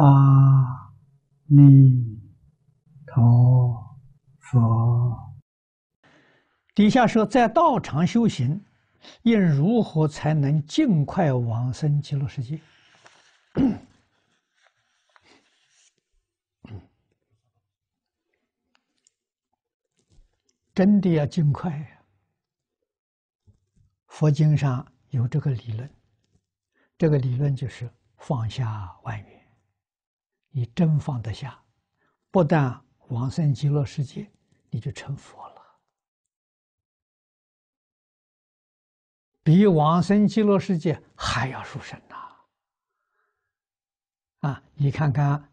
阿弥陀佛。底下说，在道场修行，应如何才能尽快往生极乐世界？真的要尽快呀！佛经上有这个理论，这个理论就是放下万缘。你真放得下，不但往生极乐世界，你就成佛了。比往生极乐世界还要殊胜呐！啊，你看看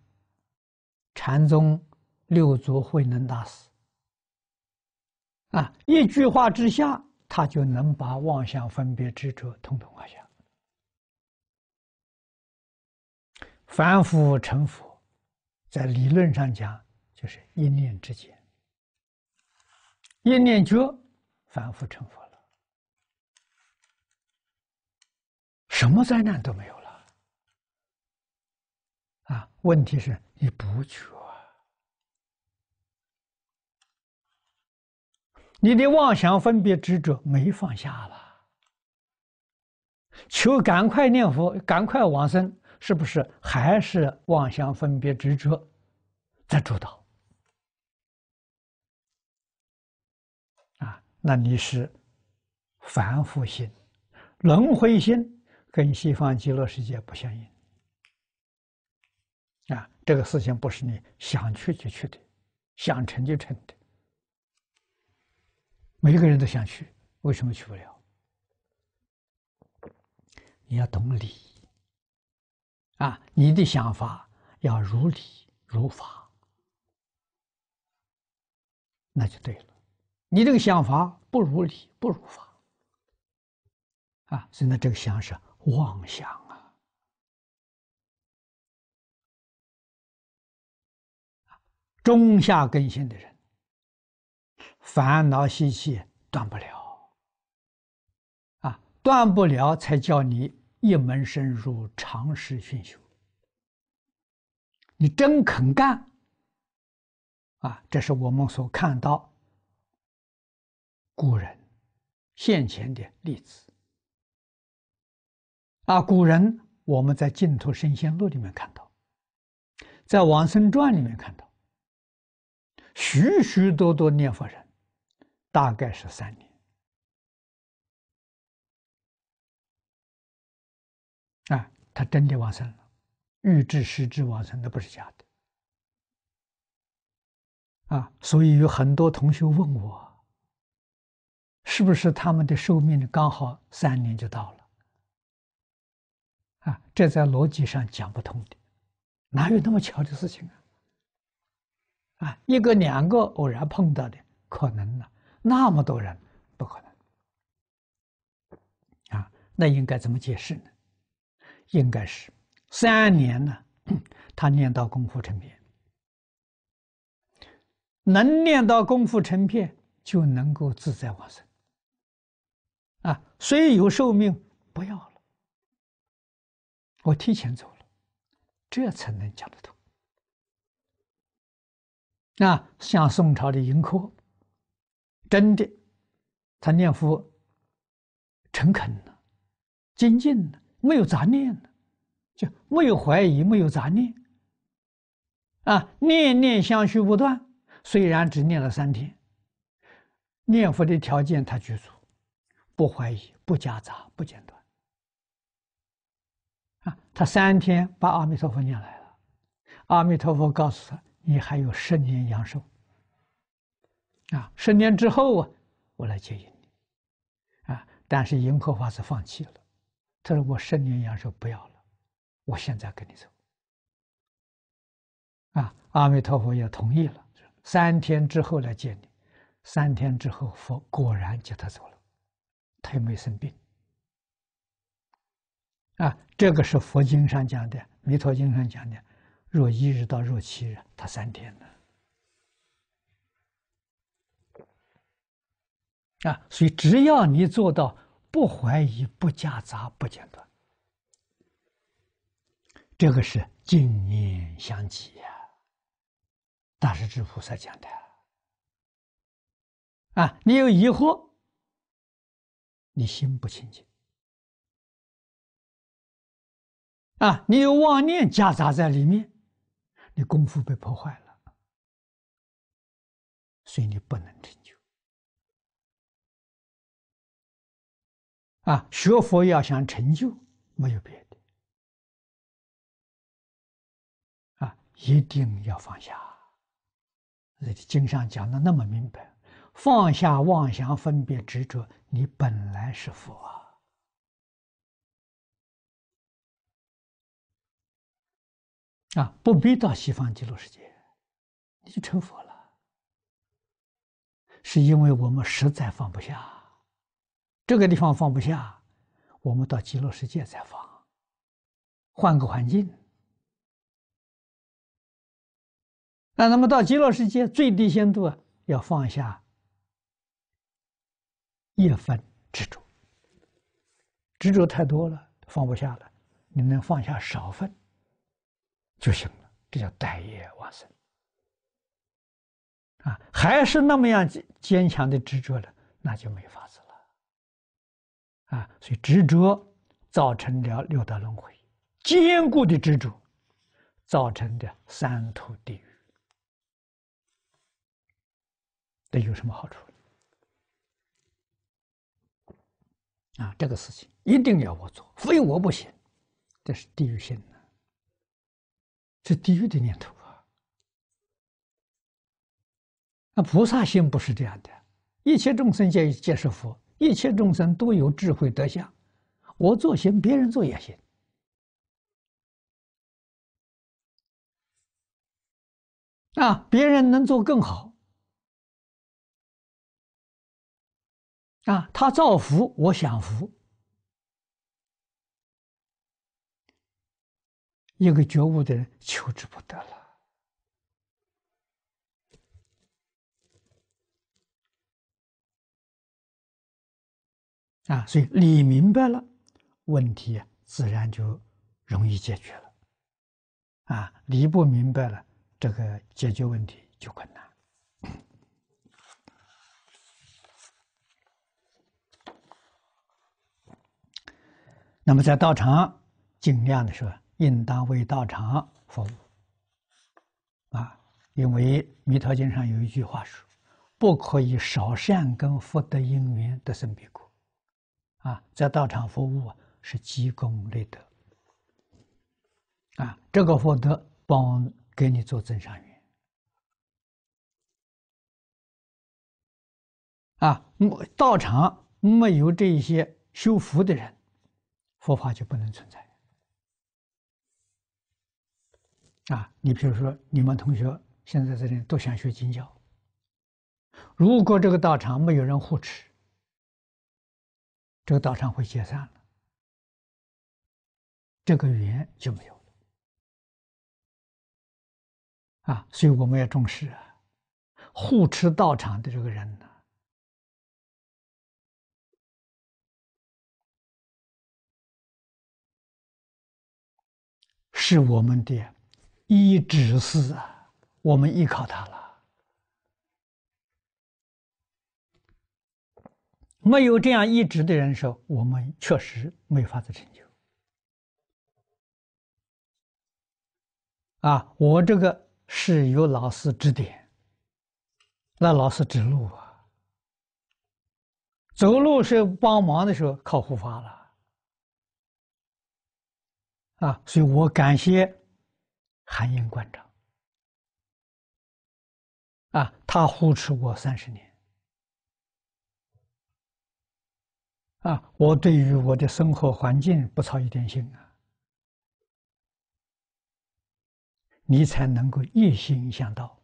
禅宗六祖慧能大师，啊，一句话之下，他就能把妄想分别执着统统放下。凡夫成佛，在理论上讲，就是一念之间，一念觉，凡夫成佛了，什么灾难都没有了。啊，问题是你不觉，你的妄想分别执着没放下了，求赶快念佛，赶快往生。是不是还是妄想分别执着在主导啊？那你是凡夫心、轮回心，跟西方极乐世界不相应啊！这个事情不是你想去就去的，想成就成的。每个人都想去，为什么去不了？你要懂理。啊，你的想法要如理如法，那就对了。你这个想法不如理不如法，啊，所以呢，这个想是妄想啊。中下根性的人，烦恼习气断不了，啊，断不了才叫你。一门深入，长时熏修。你真肯干啊！这是我们所看到古人现前的例子啊。古人我们在《净土神仙录》里面看到，在《往生传》里面看到，许许多多念佛人，大概是三年。啊，他真的往生了，预知实质往生，那不是假的。啊，所以有很多同学问我，是不是他们的寿命刚好三年就到了？啊，这在逻辑上讲不通的，哪有那么巧的事情啊？啊，一个两个偶然碰到的可能呢？那么多人不可能。啊，那应该怎么解释呢？应该是三年呢，他念到功夫成片，能念到功夫成片，就能够自在往生。啊，虽有寿命，不要了，我提前走了，这才能讲得通。啊，像宋朝的盈科，真的，他念佛诚恳呢，精进了。没有杂念了，就没有怀疑，没有杂念，啊，念念相续不断。虽然只念了三天，念佛的条件他具足，不怀疑，不夹杂，不间断。啊，他三天把阿弥陀佛念来了，阿弥陀佛告诉他：“你还有十年阳寿。”啊，十年之后啊，我来接引你。啊，但是银河法师放弃了。他说：“我十年阳寿不要了，我现在跟你走。”啊，阿弥陀佛也同意了。三天之后来见你，三天之后佛果然接他走了，他也没生病。啊，这个是佛经上讲的，《弥陀经》上讲的，若一日到若七日，他三天呢。啊，所以只要你做到。不怀疑，不夹杂，不间断，这个是经念相继呀。大势至菩萨讲的。啊，你有疑惑，你心不清净。啊，你有妄念夹杂在里面，你功夫被破坏了，所以你不能成啊。学佛要想成就，没有别的啊，一定要放下。经上讲的那么明白，放下妄想、分别、执着，你本来是佛啊！啊，不必到西方极乐世界，你就成佛了。是因为我们实在放不下，这个地方放不下，我们到极乐世界再放，换个环境。那那么到极乐世界最低限度啊，要放下一分执着，执着太多了，放不下了。你能放下少分就行了，这叫待业往生。啊，还是那么样坚强的执着了，那就没法子。啊，所以执着造成了六道轮回，坚固的执着造成的三途地狱。这有什么好处？啊，这个事情一定要我做，非我不行。这是地狱心呢，这地狱的念头啊。那菩萨心不是这样的，一切众生皆皆是佛，一切众生都有智慧德相，我做行，别人做也行。啊，别人能做更好。啊，他造福，我享福。一个觉悟的人求之不得了。啊，所以理明白了，问题自然就容易解决了。啊，理不明白了，这个解决问题就困难。那么在道场尽量的说，应当为道场服务。啊，因为《弥陀经》上有一句话说：“不可以少善根福德因缘得生彼国。”啊，在道场服务啊，是积功累德。啊，这个福德帮给你做增上缘。啊，道场没有这一些修福的人。佛法就不能存在啊！你比如说，你们同学现在这里都想学经教，如果这个道场没有人护持，这个道场会解散了，这个缘就没有了啊！所以我们要重视啊，护持道场的这个人呢。是我们的一指示啊，我们依靠他了。没有这样一直的人说，我们确实没法子成就。啊，我这个是有老师指点，那老师指路啊，走路是帮忙的时候靠护法了。啊，所以我感谢韩英馆长，啊，他护持我三十年，啊，我对于我的生活环境不操一点心啊，你才能够一心向道，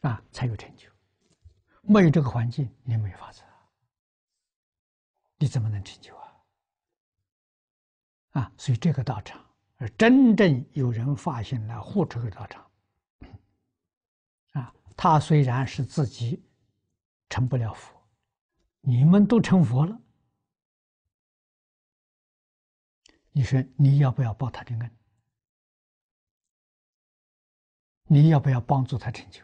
啊，才有成就，没有这个环境，你没法子，你怎么能成就啊？啊，所以这个道场，而真正有人发现了护这个道场，啊，他虽然是自己成不了佛，你们都成佛了，你说你要不要报他的恩？你要不要帮助他成就？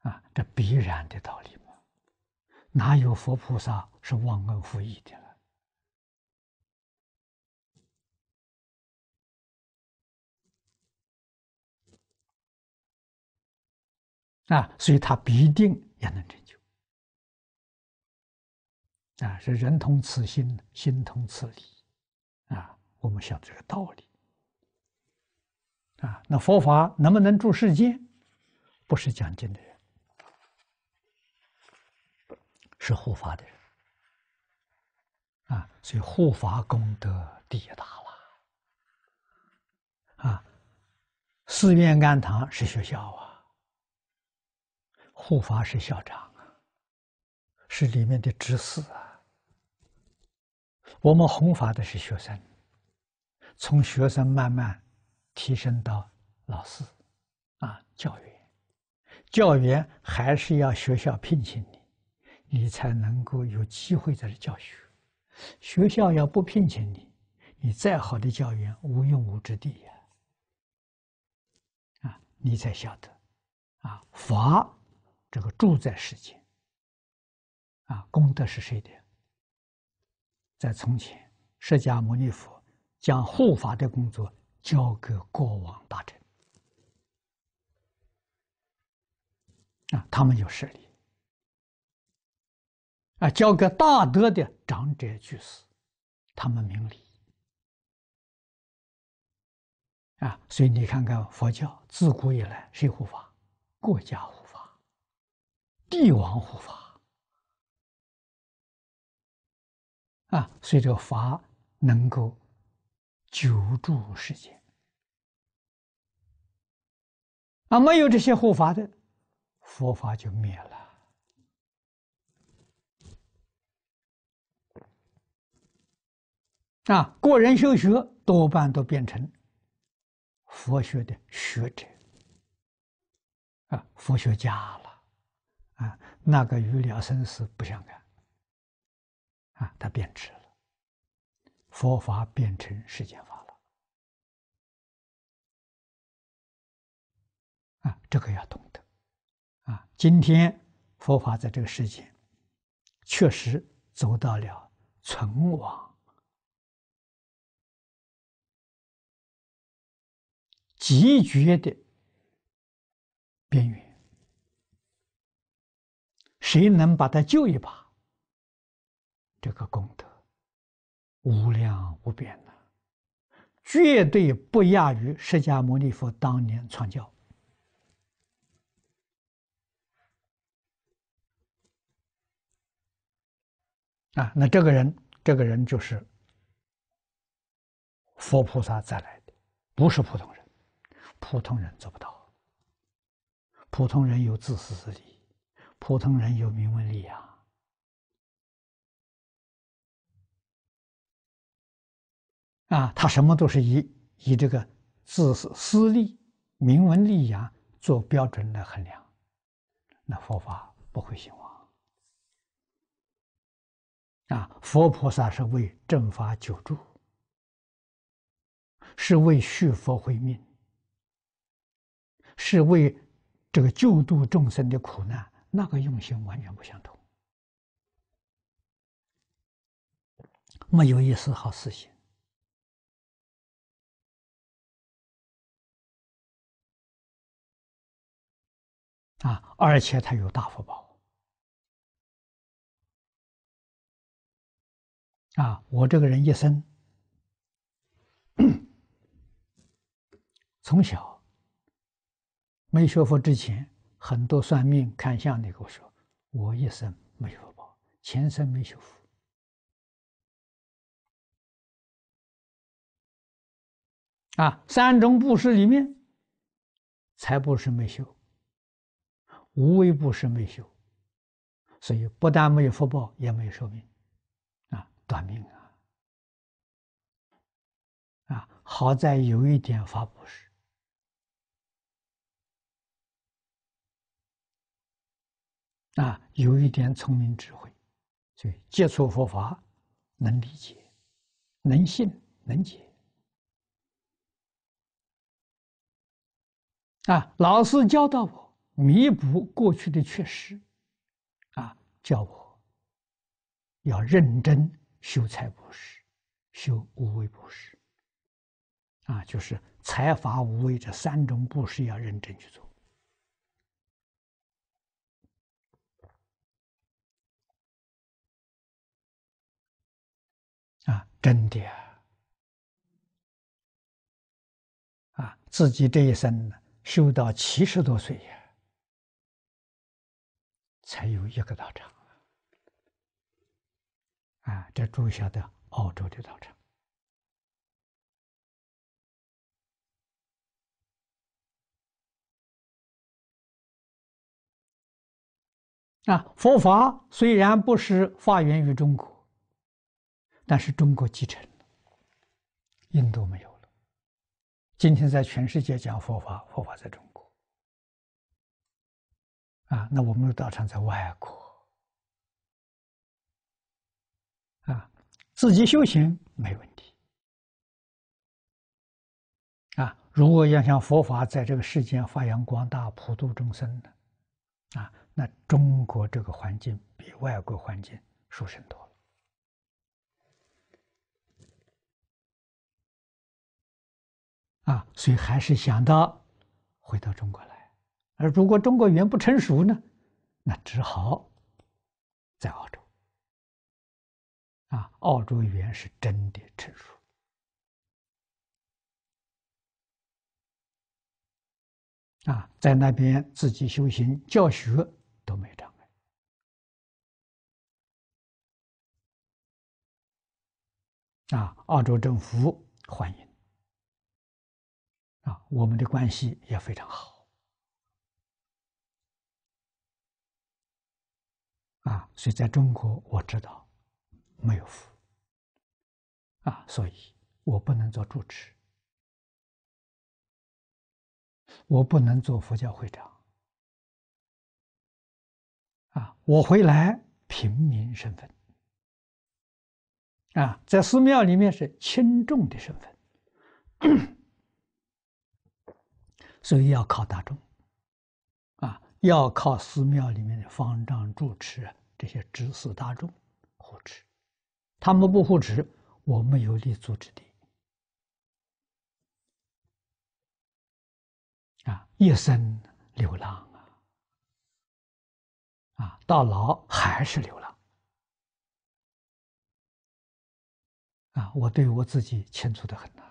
啊，这必然的道理嘛，哪有佛菩萨是忘恩负义的了？啊，所以他必定也能成就。啊，是人同此心，心同此理。啊，我们晓得这个道理。啊，那佛法能不能住世间？不是讲经的人，是护法的人。啊，所以护法功德第一大了。啊，寺院庵堂是学校啊，护法是校长啊，是里面的执事啊。我们弘法的是学生，从学生慢慢。提升到老师，啊，教员，教员还是要学校聘请你，你才能够有机会在这教学。学校要不聘请你，你再好的教员无用武之地呀。啊，你才晓得，啊，法这个住在世间，啊，功德是谁的？在从前，释迦牟尼佛将护法的工作。交给国王大臣啊，他们有势力啊；交给大德的长者居士，他们明理啊。所以你看看佛教自古以来谁护法？国家护法，帝王护法啊。所以这个法能够。久住世间啊，没有这些护法的，佛法就灭了啊！个人修学多半都变成佛学的学者啊，佛学家了啊，那个与了生死不相干啊，他变质了。佛法变成世间法了，啊，这个要懂得，啊，今天佛法在这个世间，确实走到了存亡极绝的边缘，谁能把它救一把？这个功德。无量无边的，绝对不亚于释迦牟尼佛当年传教。啊，那这个人，这个人就是佛菩萨再来的，不是普通人，普通人做不到。普通人有自私自利，普通人有名闻利养。啊，他什么都是以以这个自私私利、名闻利养做标准来衡量，那佛法不会兴旺。啊，佛菩萨是为正法久住，是为续佛慧命，是为这个救度众生的苦难，那个用心完全不相同，没有一丝好私心。啊，而且他有大福报。啊，我这个人一生从小没学佛之前，很多算命看相的跟我说，我一生没福报，前生没修福。啊，三种布施里面，财布施没修。无为不施没修，所以不但没有福报，也没有寿命，啊，短命啊！啊，好在有一点法布施，啊，有一点聪明智慧，所以接触佛法能理解，能信能解，啊，老师教导我弥补过去的缺失，啊，叫我要认真修财布施，修无为布施，啊，就是财法无为这三种布施要认真去做，啊，真的啊，啊，自己这一生呢。修到七十多岁呀，才有一个道场啊！这住下的澳洲的道场啊！佛法虽然不是发源于中国，但是中国继承，印度没有了。今天在全世界讲佛法，佛法在中国啊，那我们的道场在外国啊，自己修行没问题啊。如果要想佛法在这个世间发扬光大、普度众生的啊，那中国这个环境比外国环境殊胜多了。啊，所以还是想到回到中国来，而如果中国语言不成熟呢，那只好在澳洲。啊，澳洲语言是真的成熟，啊，在那边自己修行教学都没障碍。啊，澳洲政府欢迎。啊，我们的关系也非常好，啊，所以在中国我知道没有福，啊，所以我不能做主持，我不能做佛教会长，啊，我回来平民身份，啊，在寺庙里面是轻重的身份。所以要靠大众，要靠寺庙里面的方丈、住持这些知识大众护持，他们不护持，我们有立足之地。啊，一生流浪啊，啊，到老还是流浪。啊，我对我自己清楚的很呐，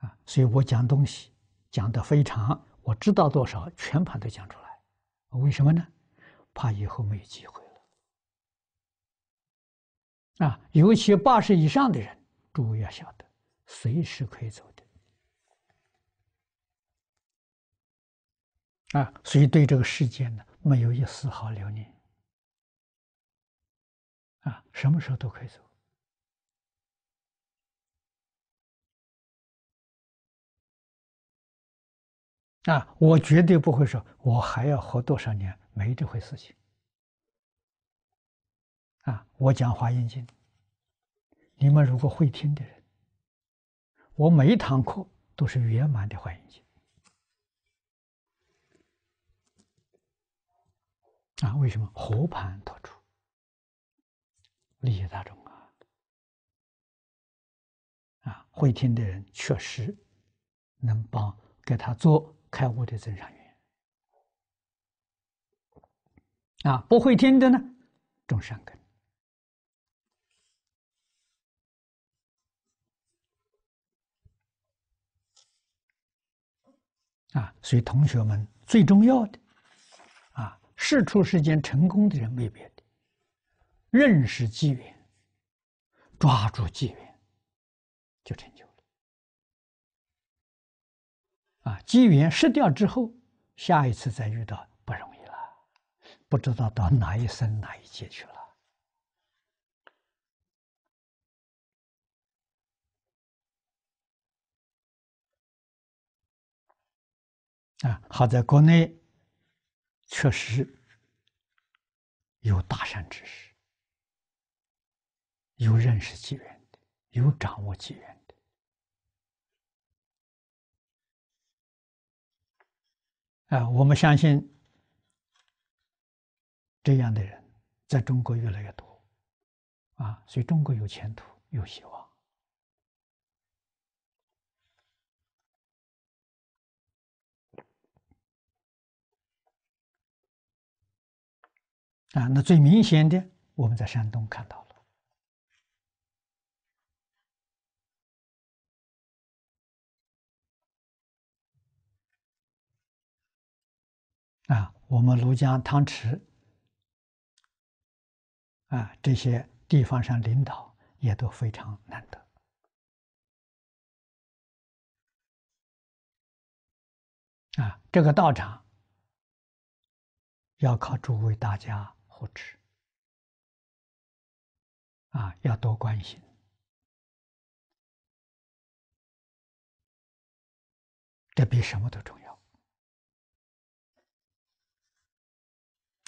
啊，所以我讲东西。讲的非常，我知道多少，全盘都讲出来。为什么呢？怕以后没有机会了。啊，尤其八十以上的人，诸位要晓得，随时可以走的。啊，所以对这个世界呢，没有一丝毫留念。啊，什么时候都可以走。啊，我绝对不会说，我还要活多少年，没这回事情。啊，我讲《华严经》，你们如果会听的人，我每一堂课都是圆满的《华严经》。啊，为什么？和盘托出，利益大众啊！啊，会听的人确实能帮给他做。开悟的增上缘啊，不会听的呢，种善根啊，所以同学们最重要的啊，事出世间成功的人没别的，认识机缘，抓住机缘，就成就。啊，机缘失掉之后，下一次再遇到不容易了，不知道到哪一生哪一劫去了。啊，好在国内确实有大善知识，有认识机缘的，有掌握机缘。啊，我们相信这样的人在中国越来越多，啊，所以中国有前途，有希望。啊，那最明显的，我们在山东看到了。啊，我们庐江汤池，啊，这些地方上领导也都非常难得。啊，这个道场要靠诸位大家。扶持啊，要多关心，这比什么都重要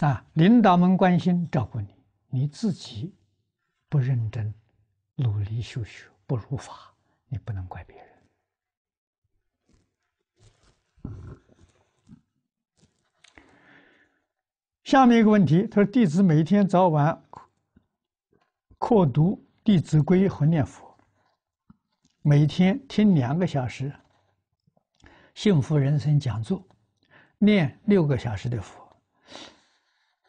啊！领导们关心照顾你，你自己不认真、努力修学、不如法，你不能怪别人。下面一个问题，他说：“弟子每天早晚课读《弟子规》和念佛，每天听两个小时幸福人生讲座，念六个小时的佛，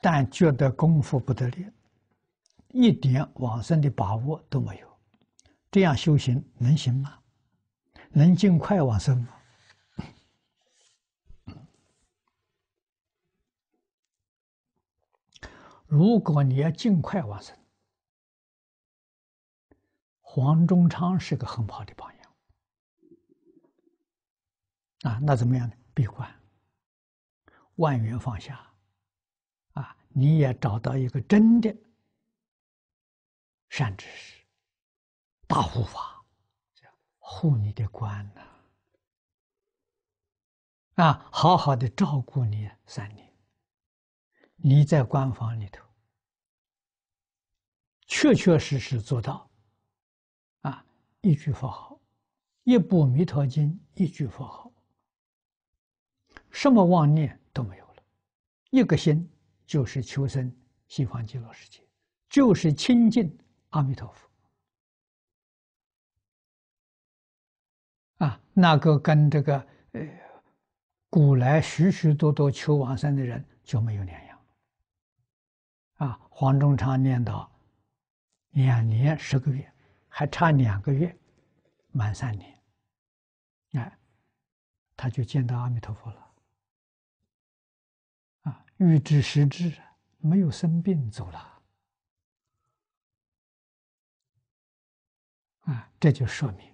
但觉得功夫不得力，一点往生的把握都没有。这样修行能行吗？能尽快往生吗？”如果你要尽快往生，黄忠昌是个很好的榜样啊。那怎么样呢？闭关，万缘放下，你也找到一个真的善知识、大护法，护你的关呐，啊，好好的照顾你三年。你在官房里头，确确实实做到，啊，一句佛号，一部弥陀经，一句佛号，什么妄念都没有了，一个心就是求生西方极乐世界，就是亲近阿弥陀佛，啊，那个跟这个呃，古来许许多多求往生的人就没有两样。啊，黄忠昌念到两年十个月，还差两个月满三年，哎，他就见到阿弥陀佛了。欲知实质，没有生病走了。啊，这就说明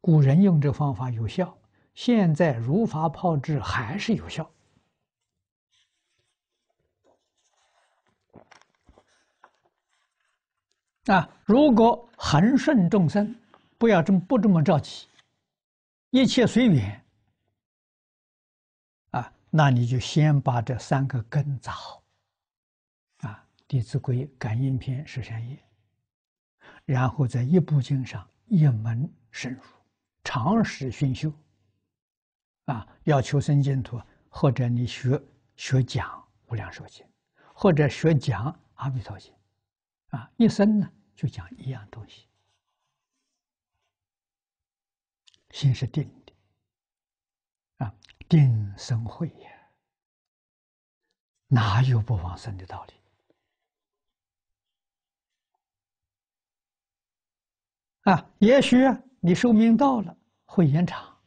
古人用这方法有效，现在如法炮制还是有效。啊，如果恒顺众生，不要这么不这么着急，一切随缘。那你就先把这三个根扎好。啊，《弟子规》《感应篇》十三页，然后在一部经上一门深入，长时熏修。啊，要求生净土，或者你学学讲《无量寿经》，或者学讲《阿弥陀经》。啊，一生呢就讲一样东西，心是定，定生慧呀，哪有不往生的道理？啊，也许你寿命到了会延长，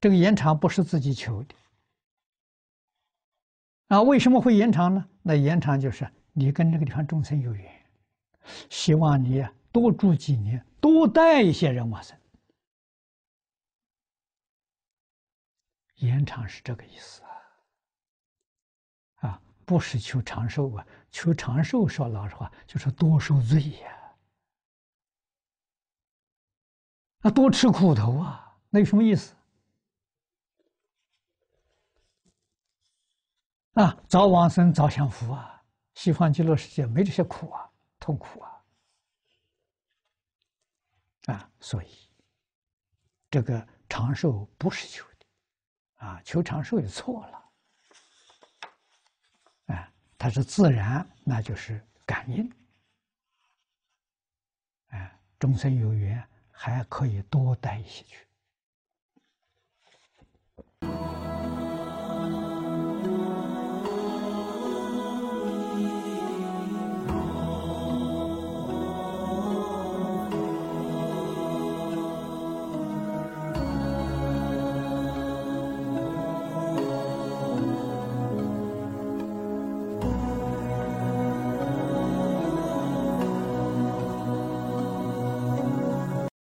这个延长不是自己求的，啊，为什么会延长呢？那延长就是。你跟这个地方众生有缘，希望你多住几年，多带一些人往生，延长是这个意思啊，啊，不是求长寿啊，求长寿说老实话就是多受罪呀，啊，多吃苦头啊，那有什么意思？啊，早往生早享福啊。西方极乐世界没这些苦啊，痛苦啊，啊，所以这个长寿不是求，啊求长寿也错了。啊它是自然那就是感应。啊终身有缘还可以多待一些去。